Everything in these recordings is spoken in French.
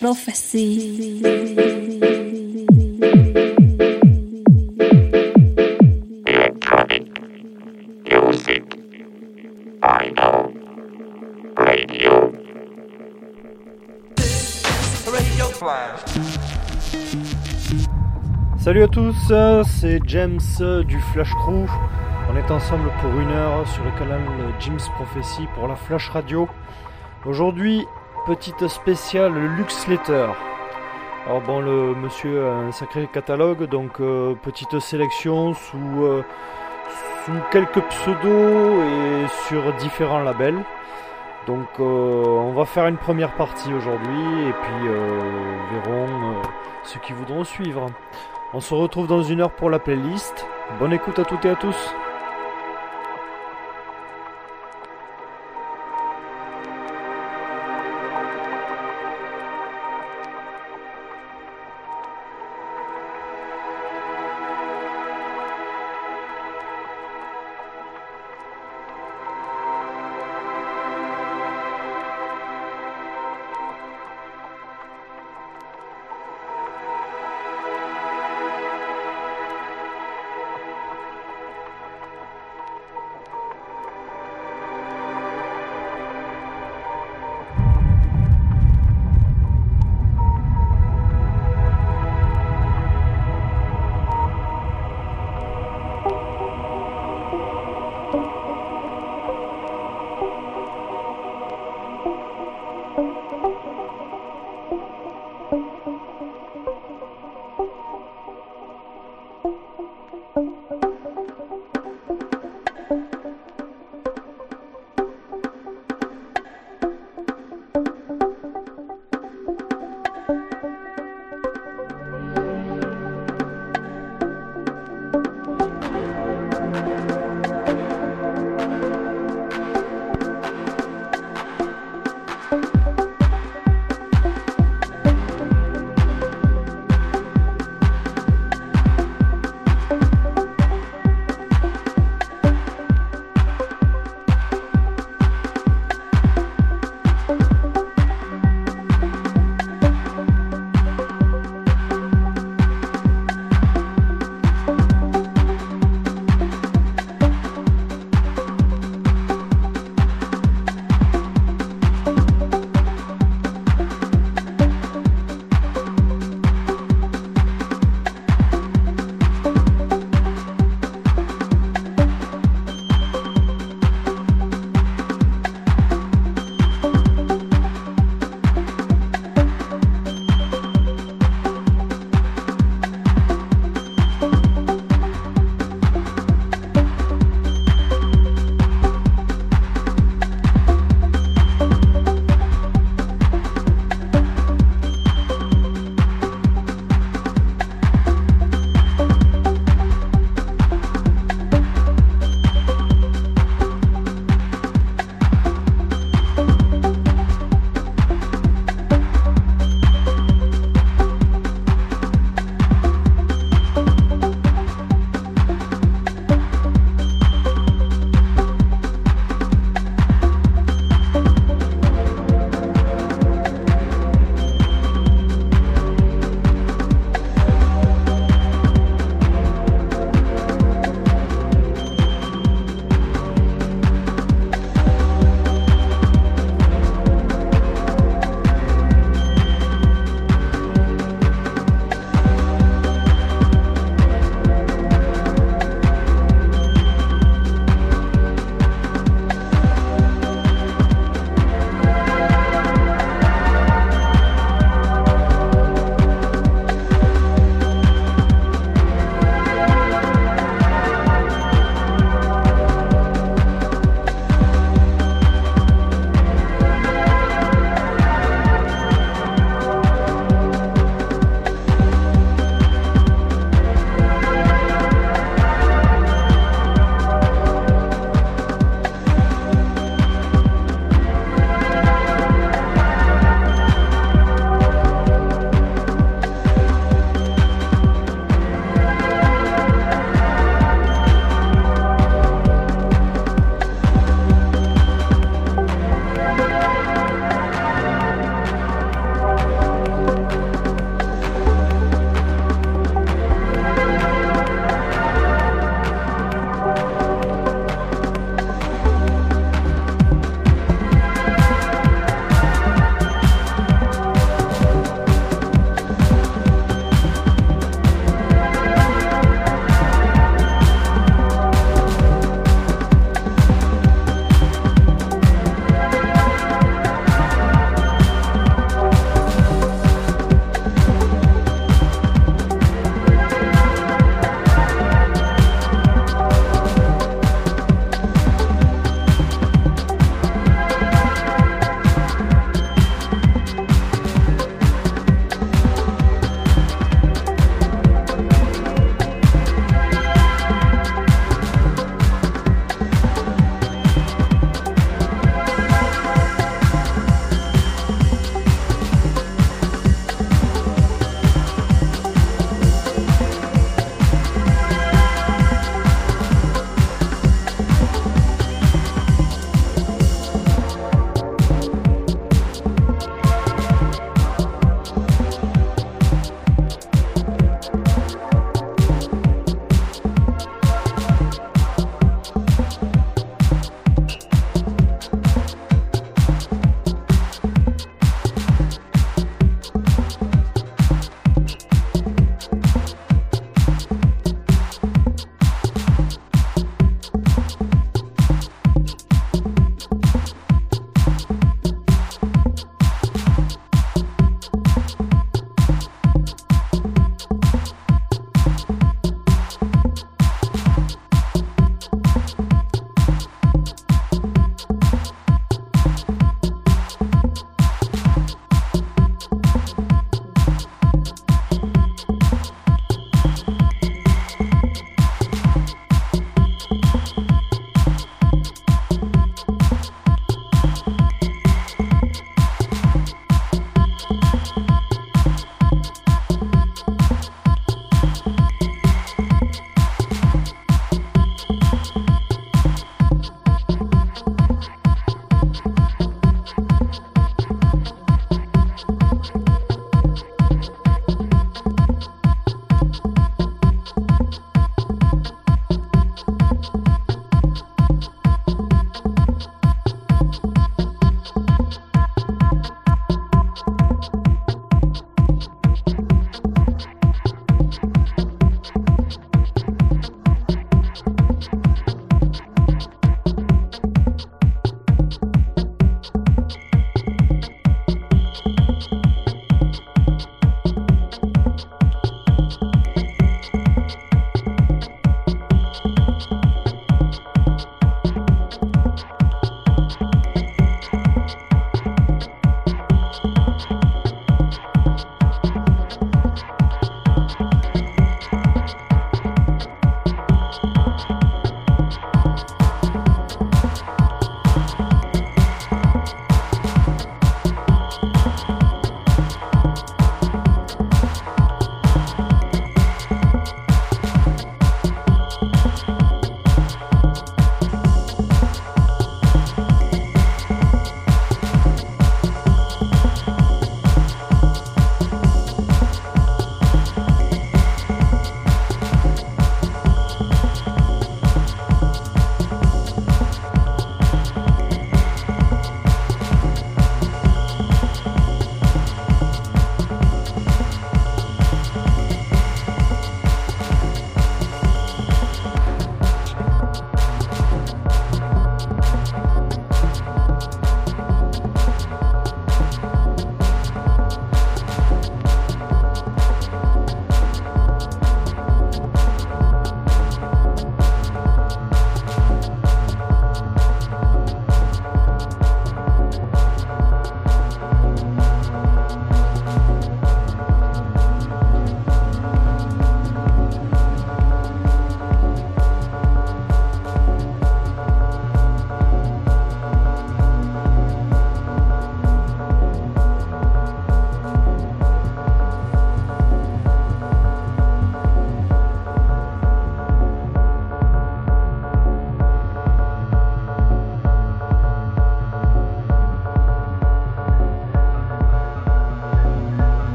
Prophecy. Electronic music. I know. Radio. Salut à tous, c'est James du Flash Crew. On est ensemble pour une heure sur le canal James Prophecy pour la Flash Radio. Aujourd'hui, petite spéciale Lux Letter. Alors bon, le monsieur a un sacré catalogue, donc euh, petite sélection sous, euh, sous quelques pseudos et sur différents labels. Donc euh, on va faire une première partie aujourd'hui et puis verrons ceux qui voudront suivre. On se retrouve dans une heure pour la playlist. Bonne écoute à toutes et à tous.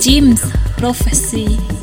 Jim's prophecy.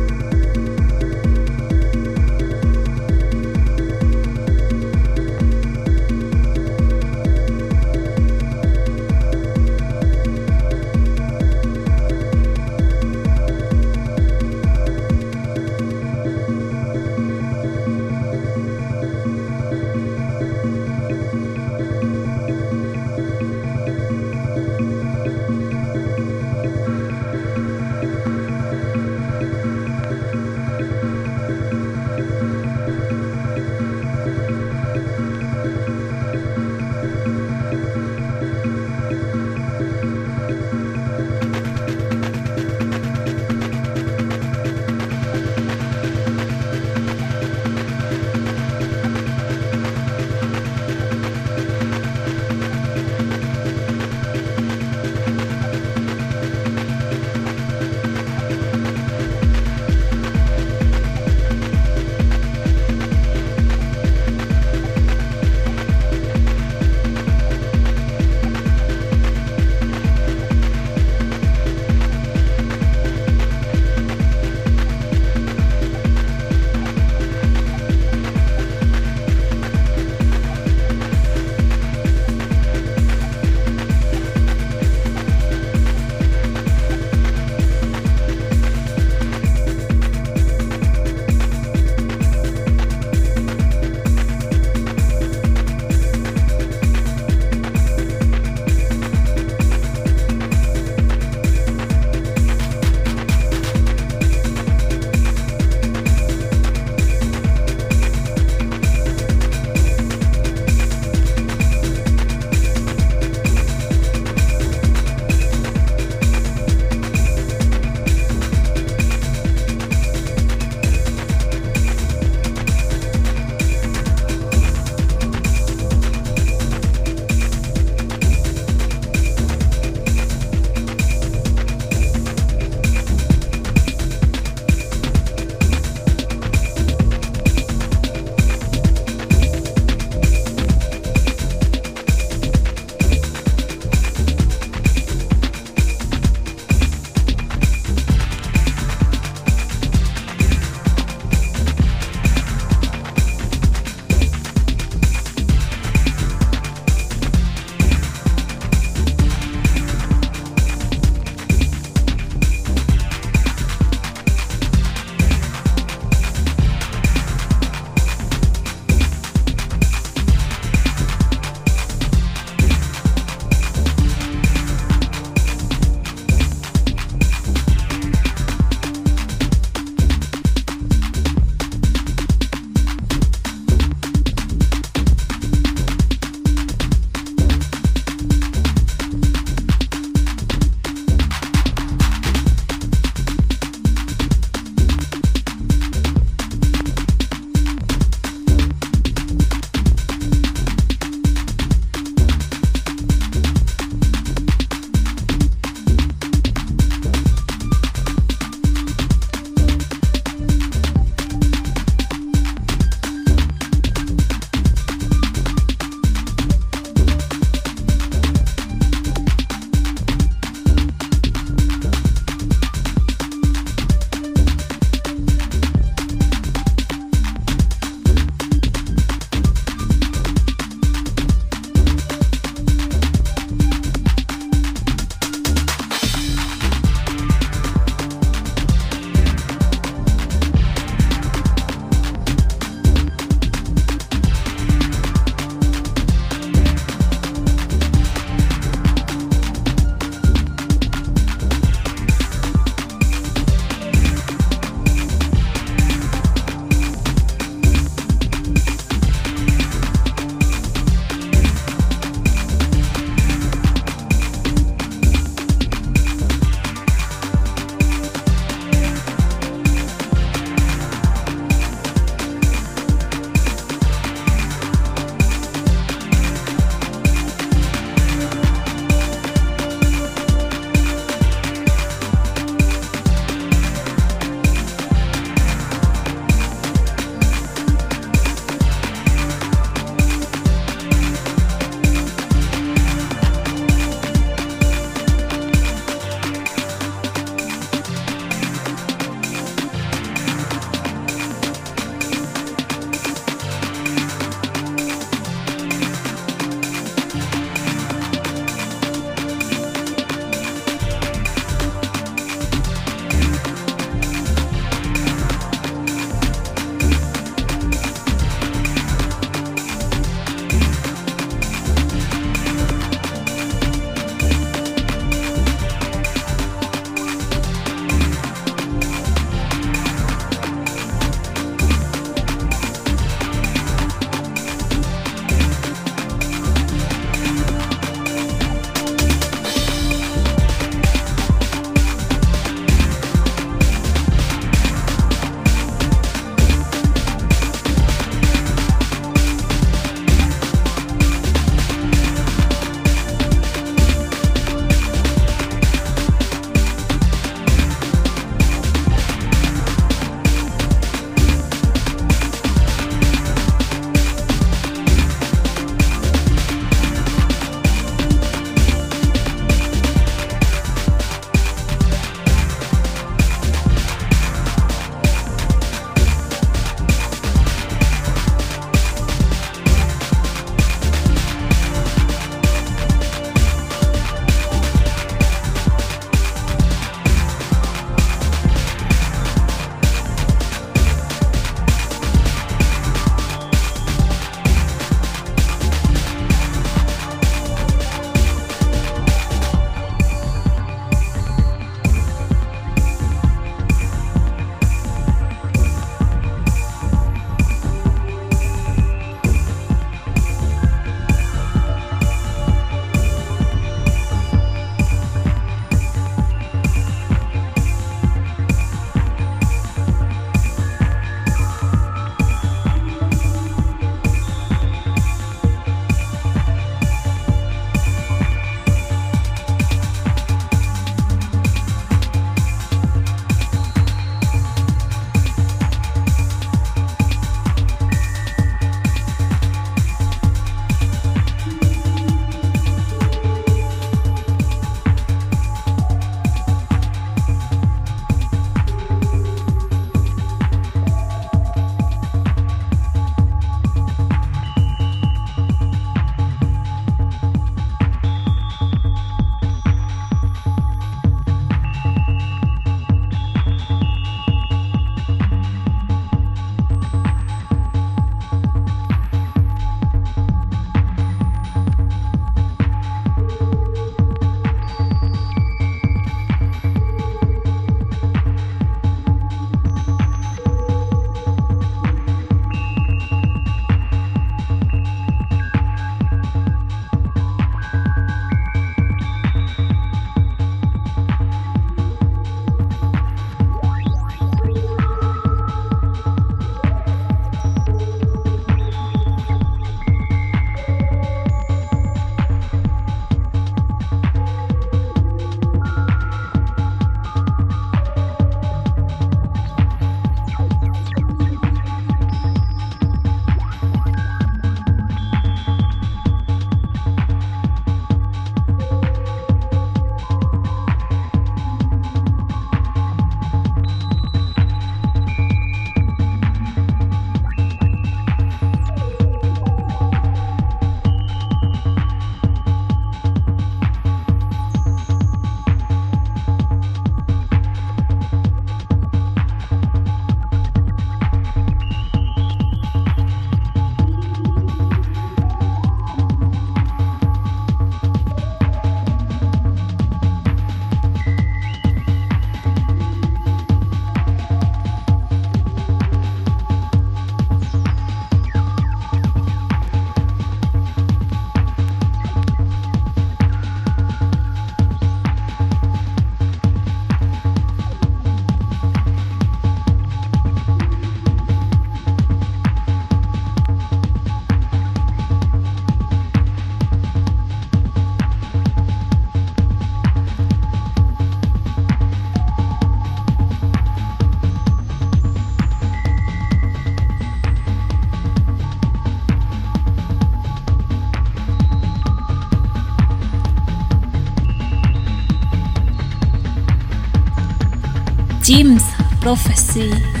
Jim's Prophecy.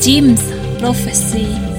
Jim's Prophecy.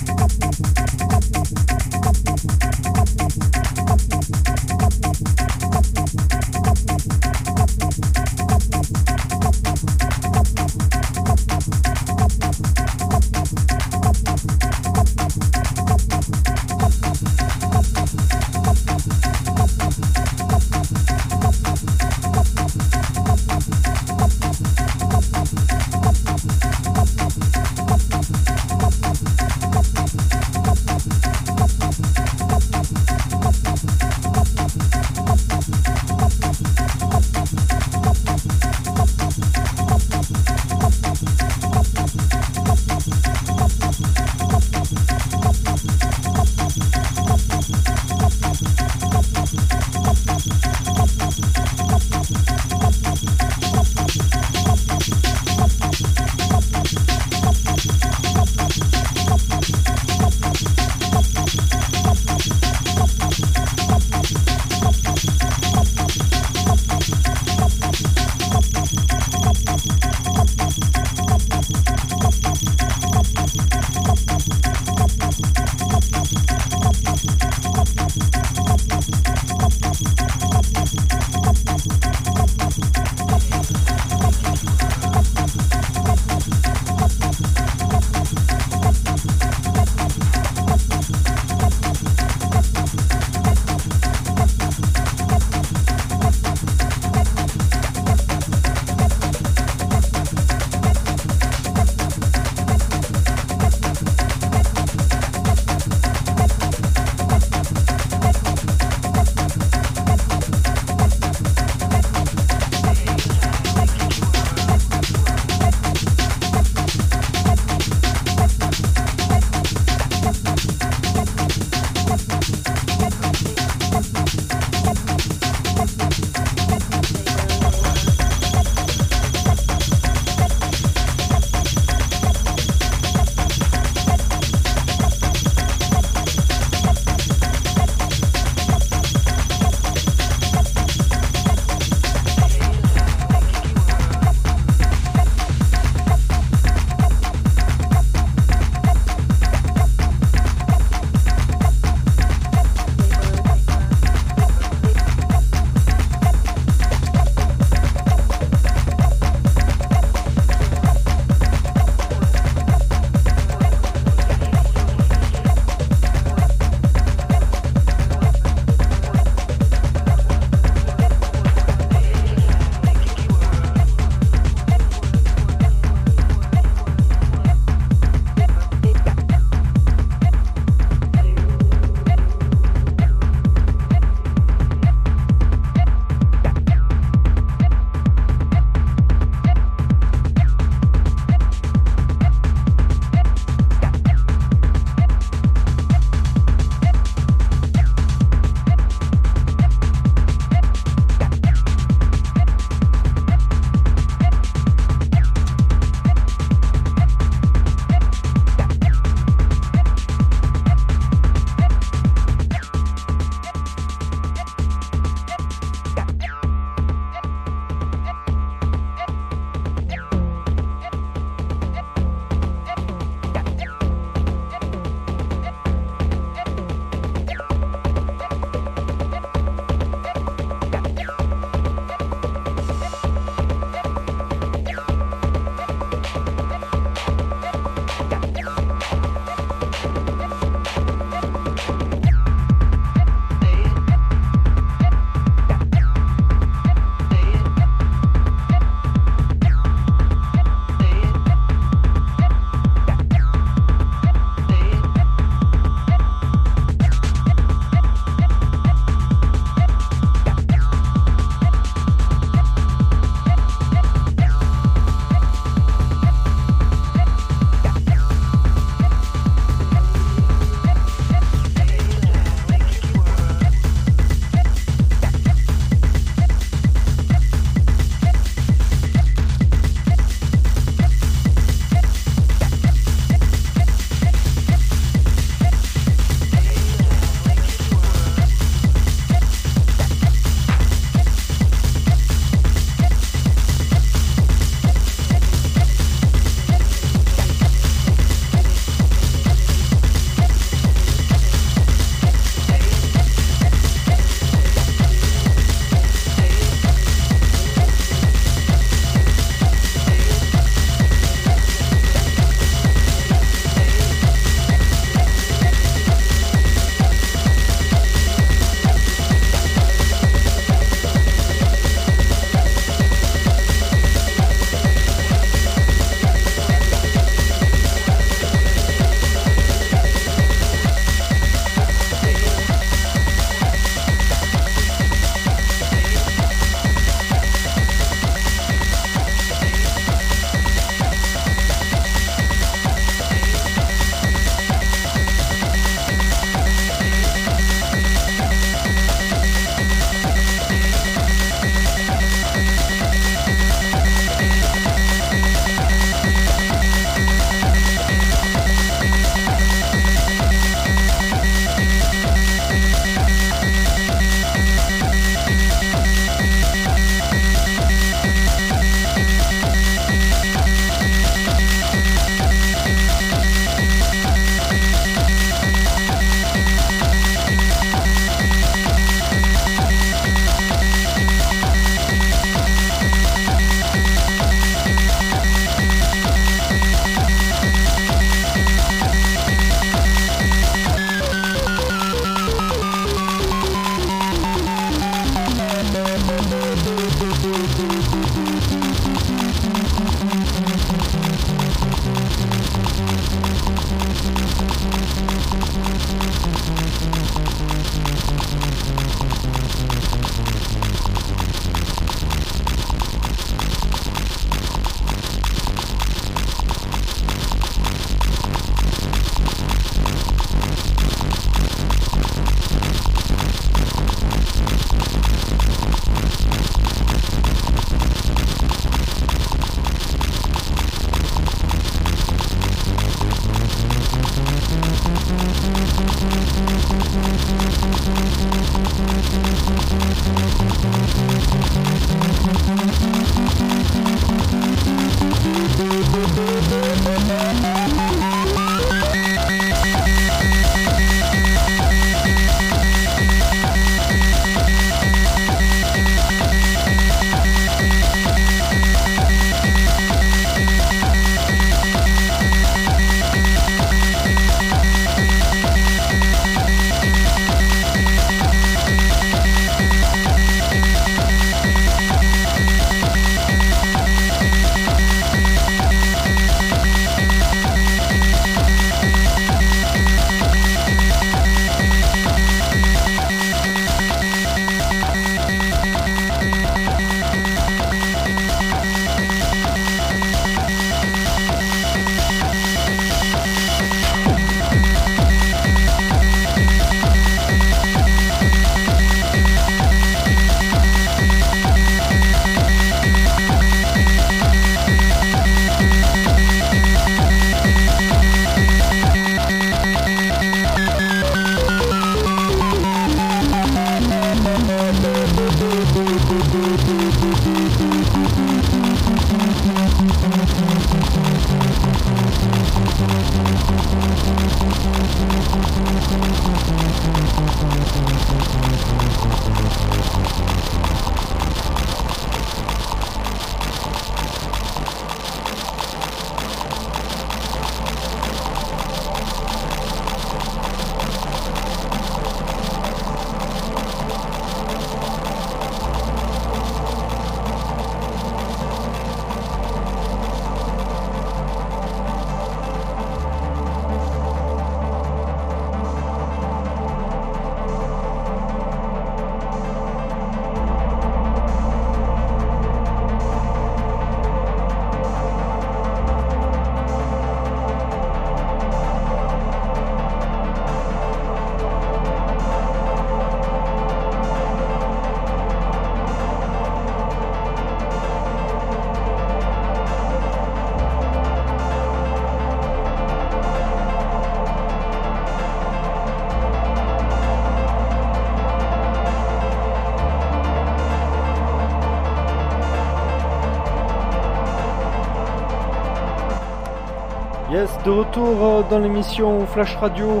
De retour euh, dans l'émission Flash Radio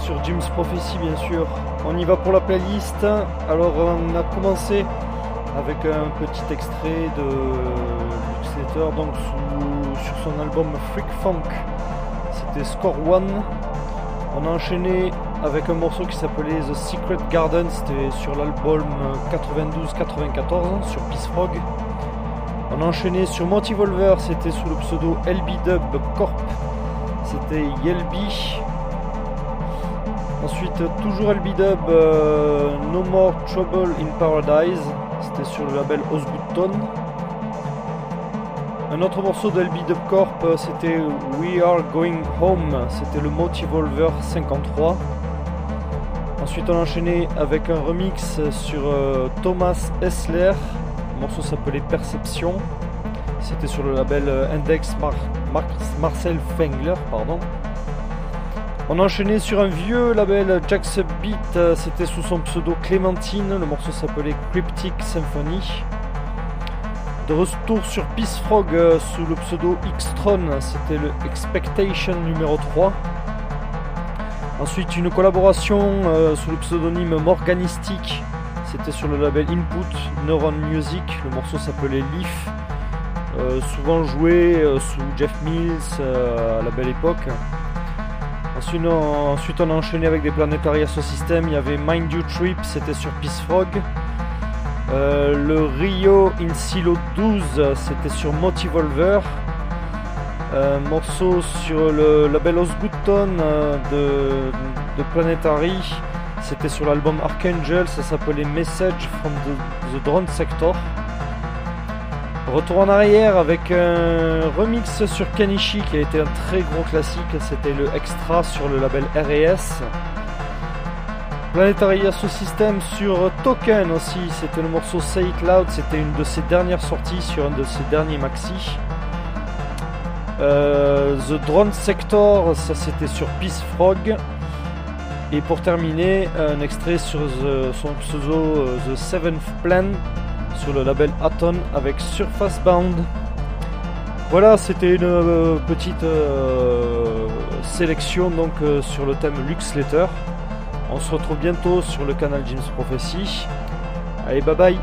sur Jim's Prophecy bien sûr. On y va pour la playlist. Alors on a commencé avec un petit extrait de Luxletter donc sur son album Freak Funk. C'était Score One. On a enchaîné avec un morceau qui s'appelait The Secret Garden, c'était sur l'album 92-94 sur Peace Frog. On a enchaîné sur Volver, c'était sous le pseudo LB Dub Corp, c'était Yelby. Ensuite, toujours LB Dub, euh, No More Trouble in Paradise, c'était sur le label Osgoodton. Un autre morceau de LB Dub Corp, euh, c'était We Are Going Home, c'était le Volver 53. Ensuite, on a enchaîné avec un remix sur euh, Thomas Essler. Le morceau s'appelait Perception. C'était sur le label euh, Index Marcel Fengler. On a enchaîné sur un vieux label Jack's Beat. Euh, c'était sous son pseudo Clémentine. Le morceau s'appelait Cryptic Symphony. De retour sur Peace Frog sous le pseudo X-Tron. C'était le Expectation numéro 3. Ensuite, une collaboration euh, sous le pseudonyme Morganistic. C'était sur le label Input Neuron Music. Le morceau s'appelait Leaf. Euh, souvent joué euh, sous Jeff Mills à la belle époque. Ensuite on, a enchaîné avec des Planetary System. Il y avait Mind You Trip, c'était sur Peace Frog. le Rio in Silo 12, c'était sur Motivolver. Un morceau sur le label Osgoodton euh, de, de, Planetary. C'était sur l'album Archangel, ça s'appelait Message from the, Drone Sector. Retour en arrière avec un remix sur Kanishi qui a été un très gros classique, c'était le extra sur le label RS. Planetary Asso System sur Token aussi, c'était le morceau Say It Loud, c'était une de ses dernières sorties sur un de ses derniers maxi. Euh, The Drone Sector, ça c'était sur Peace Frog. Et pour terminer, un extrait sur son pseudo The Seventh Plan sur le label Aton avec Surface Bound. Voilà, c'était une euh, petite euh, sélection donc euh, sur le thème Lux Letter. On se retrouve bientôt sur le canal James Prophecy. Allez, bye bye